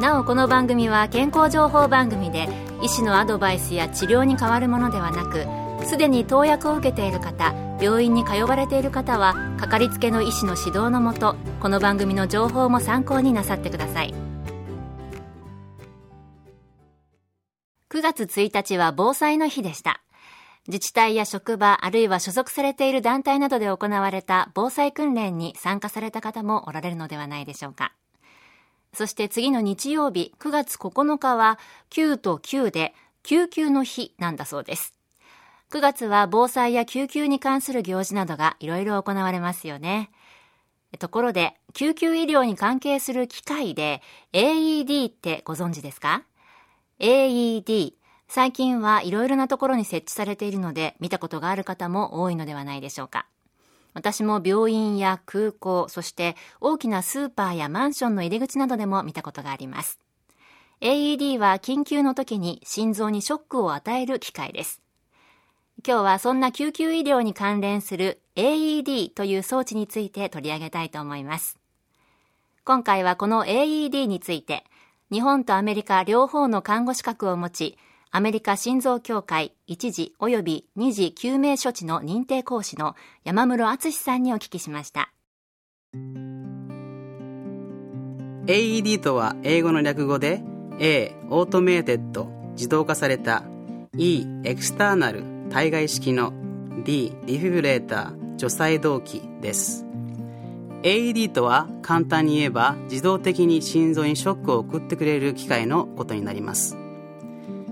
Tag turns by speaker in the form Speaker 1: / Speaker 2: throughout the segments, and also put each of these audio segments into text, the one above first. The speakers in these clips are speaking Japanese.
Speaker 1: なおこの番組は健康情報番組で医師のアドバイスや治療に変わるものではなくすでに投薬を受けている方病院に通われている方はかかりつけの医師の指導のもとこの番組の情報も参考になさってください。9月1日は防災の日でした。自治体や職場あるいは所属されている団体などで行われた防災訓練に参加された方もおられるのではないでしょうか。そして次の日曜日9月9日は9と9で救急の日なんだそうです。9月は防災や救急に関する行事などがいろいろ行われますよね。ところで、救急医療に関係する機械で AED ってご存知ですか ?AED。最近はいろいろなところに設置されているので見たことがある方も多いのではないでしょうか。私も病院や空港、そして大きなスーパーやマンションの入り口などでも見たことがあります。AED は緊急の時に心臓にショックを与える機械です。今日はそんな救急医療に関連する AED という装置について取り上げたいと思います。今回はこの AED について、日本とアメリカ両方の看護資格を持ち、アメリカ心臓協会一時及び二次救命処置の認定講師の山室敦さんにお聞きしました。
Speaker 2: AED とは英語の略語で A Automated 自動化された E External 体外式の D ディフィブレーター除細動器です AED とは簡単に言えば自動的に心臓にショックを送ってくれる機械のことになります。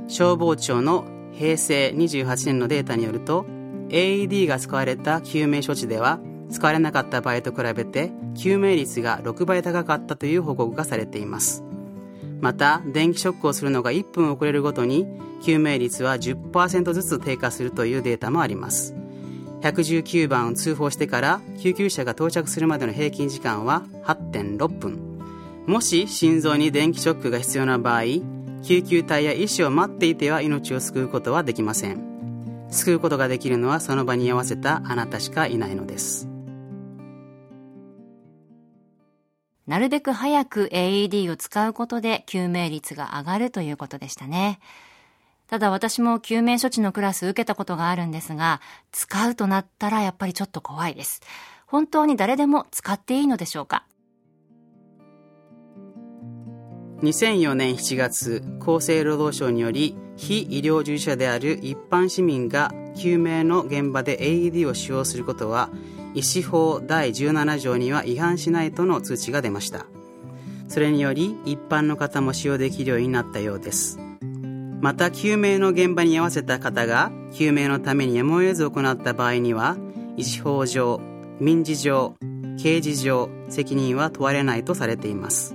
Speaker 2: 消防庁の平成28年のデータによると AED が使われた救命処置では使われなかった場合と比べて救命率が6倍高かったという報告がされています。また電気ショックをするのが1分遅れるごとに救命率は10%ずつ低下するというデータもあります。119番を通報してから救急車が到着するまでの平均時間は8.6分。もし心臓に電気ショックが必要な場合救急隊や医師を待っていては命を救うことはできません救うことができるのはその場に合わせたあなたしかいないのです
Speaker 1: なるべく早く AED を使うことで救命率が上がるということでしたね。ただ私も救命処置のクラス受けたことがあるんですが、使うとなったらやっぱりちょっと怖いです。本当に誰でも使っていいのでしょうか？
Speaker 2: 2004年7月厚生労働省により非医療従事者である一般市民が救命の現場で AED を使用することは医師法第17条には違反しないとの通知が出ました。それにより一般の方も使用できるようになったようです。また救命の現場に合わせた方が救命のためにやむを得ず行った場合には医師法上民事上刑事上責任は問われないとされています。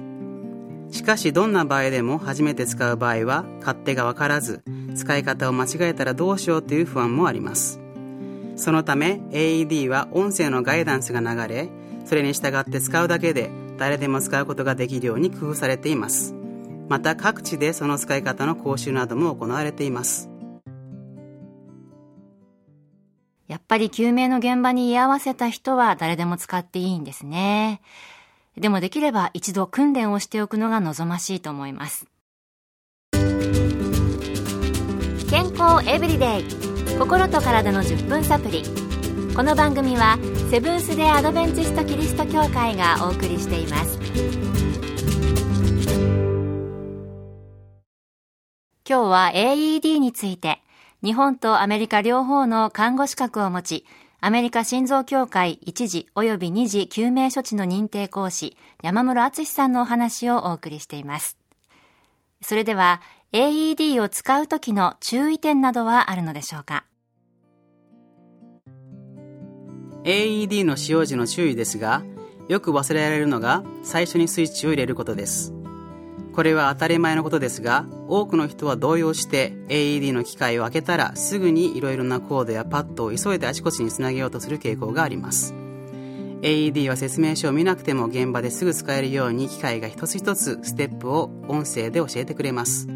Speaker 2: しかしどんな場合でも初めて使う場合は勝手がわからず使い方を間違えたらどうしようという不安もあります。そのため AED は音声のガイダンスが流れそれに従って使うだけで誰でも使うことができるように工夫されています。また各地でその使い方の講習なども行われています。
Speaker 1: やっぱり救命の現場に居合わせた人は誰でも使っていいんですね。でもできれば一度訓練をしておくのが望ましいと思います。健康エブリデイ。心と体の10分サプリこの番組はセブンス・デ・アドベンチスト・キリスト教会がお送りしています。今日は AED について日本とアメリカ両方の看護資格を持ちアメリカ心臓協会一時及び二次救命処置の認定講師、山室敦さんのお話をお送りしています。それでは、AED を使う時の注意点などはあるのでしょうか
Speaker 2: ？AED の使用時の注意ですが、よく忘れられるのが最初にスイッチを入れることです。これは当たり前のことですが、多くの人は動揺して AED の機械を開けたらすぐにいろいろなコードやパッドを急いであちこちにつなげようとする傾向があります。AED は説明書を見なくても現場ですぐ使えるように機械が一つ一つステップを音声で教えてくれます。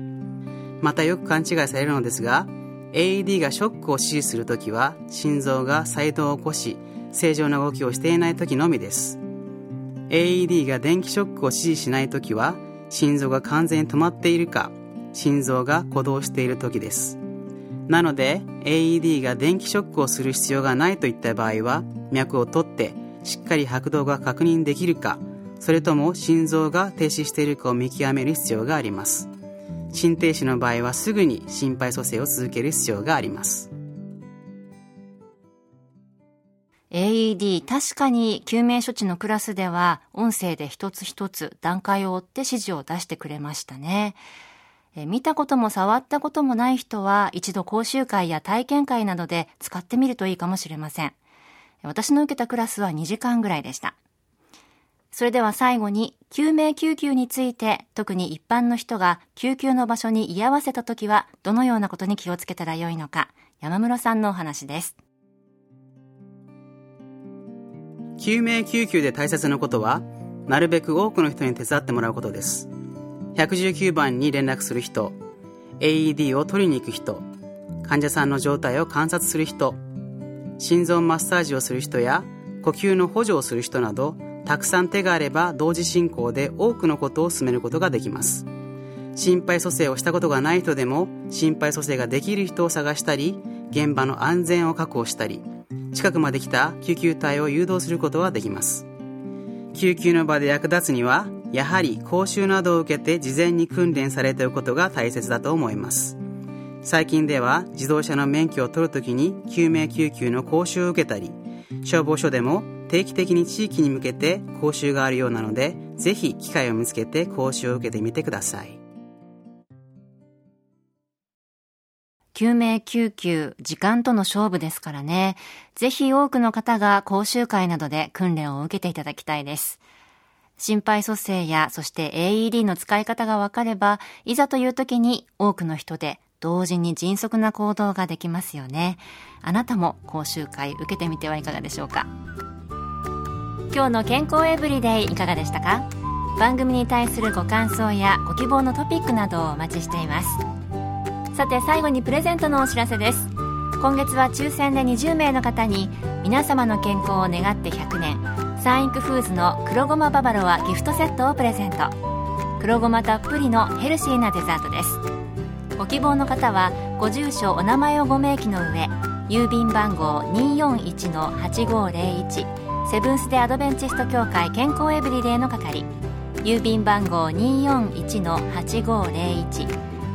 Speaker 2: またよく勘違いされるのですが AED がショックを指示するときは心臓が再動を起こし正常な動きをしていないときのみです。AED が電気ショックを指示しないときは心臓が完全に止まっているか心臓が鼓動しているときです。なので AED が電気ショックをする必要がないといった場合は脈を取ってしっかり拍動が確認できるかそれとも心臓が停止しているかを見極める必要があります。心停止の場合はすぐに心肺蘇生を続ける必要があります。
Speaker 1: AED 確かに救命処置のクラスでは音声で一つ一つ段階を追って指示を出してくれましたね。見たことも触ったこともない人は一度講習会や体験会などで使ってみるといいかもしれません。私の受けたクラスは2時間ぐらいでした。それでは最後に救命救急について特に一般の人が救急の場所に居合わせた時はどのようなことに気をつけたらよいのか山室さんのお話です。
Speaker 2: 救命救急で大切なことはなるべく多くの人に手伝ってもらうことです。119番に連絡する人 AED を取りに行く人患者さんの状態を観察する人心臓マッサージをする人や呼吸の補助をする人などたくさん手があれば同時進行で多くのことを進めることができます。心肺蘇生をしたことがない人でも心肺蘇生ができる人を探したり現場の安全を確保したり近くまで来た救急隊を誘導することはできます。救急の場で役立つにはやはり講習などを受けて事前に訓練されておくことが大切だと思います。最近では自動車の免許を取るときに救命救急の講習を受けたり消防署でも定期的に地域に向けて講習があるようなのでぜひ機会を見つけて講習を受けてみてください。
Speaker 1: 救命救急、時間との勝負ですからね。ぜひ多くの方が講習会などで訓練を受けていただきたいです。心肺蘇生や、そして AED の使い方が分かれば、いざという時に多くの人で同時に迅速な行動ができますよね。あなたも講習会受けてみてはいかがでしょうか。今日の健康エブリデイいかがでしたか？番組に対するご感想やご希望のトピックなどをお待ちしています。さて最後にプレゼントのお知らせです。今月は抽選で20名の方に皆様の健康を願って100年サンインクフーズの黒ごまババロアギフトセットをプレゼント。黒ごまたっぷりのヘルシーなデザートです。ご希望の方はご住所お名前をご明記の上郵便番号241-8501セブンス・デ・アドベンチスト協会健康エブリデイの係郵便番号241-8501